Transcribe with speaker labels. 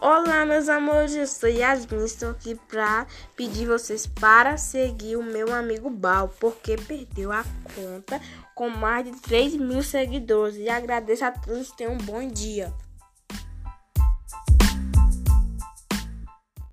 Speaker 1: Olá, meus amores, eu sou Yasmin, estou aqui para pedir vocês para seguir o meu amigo Bal, porque perdeu a conta com mais de 3 mil seguidores. E agradeço a todos, tenham um bom dia.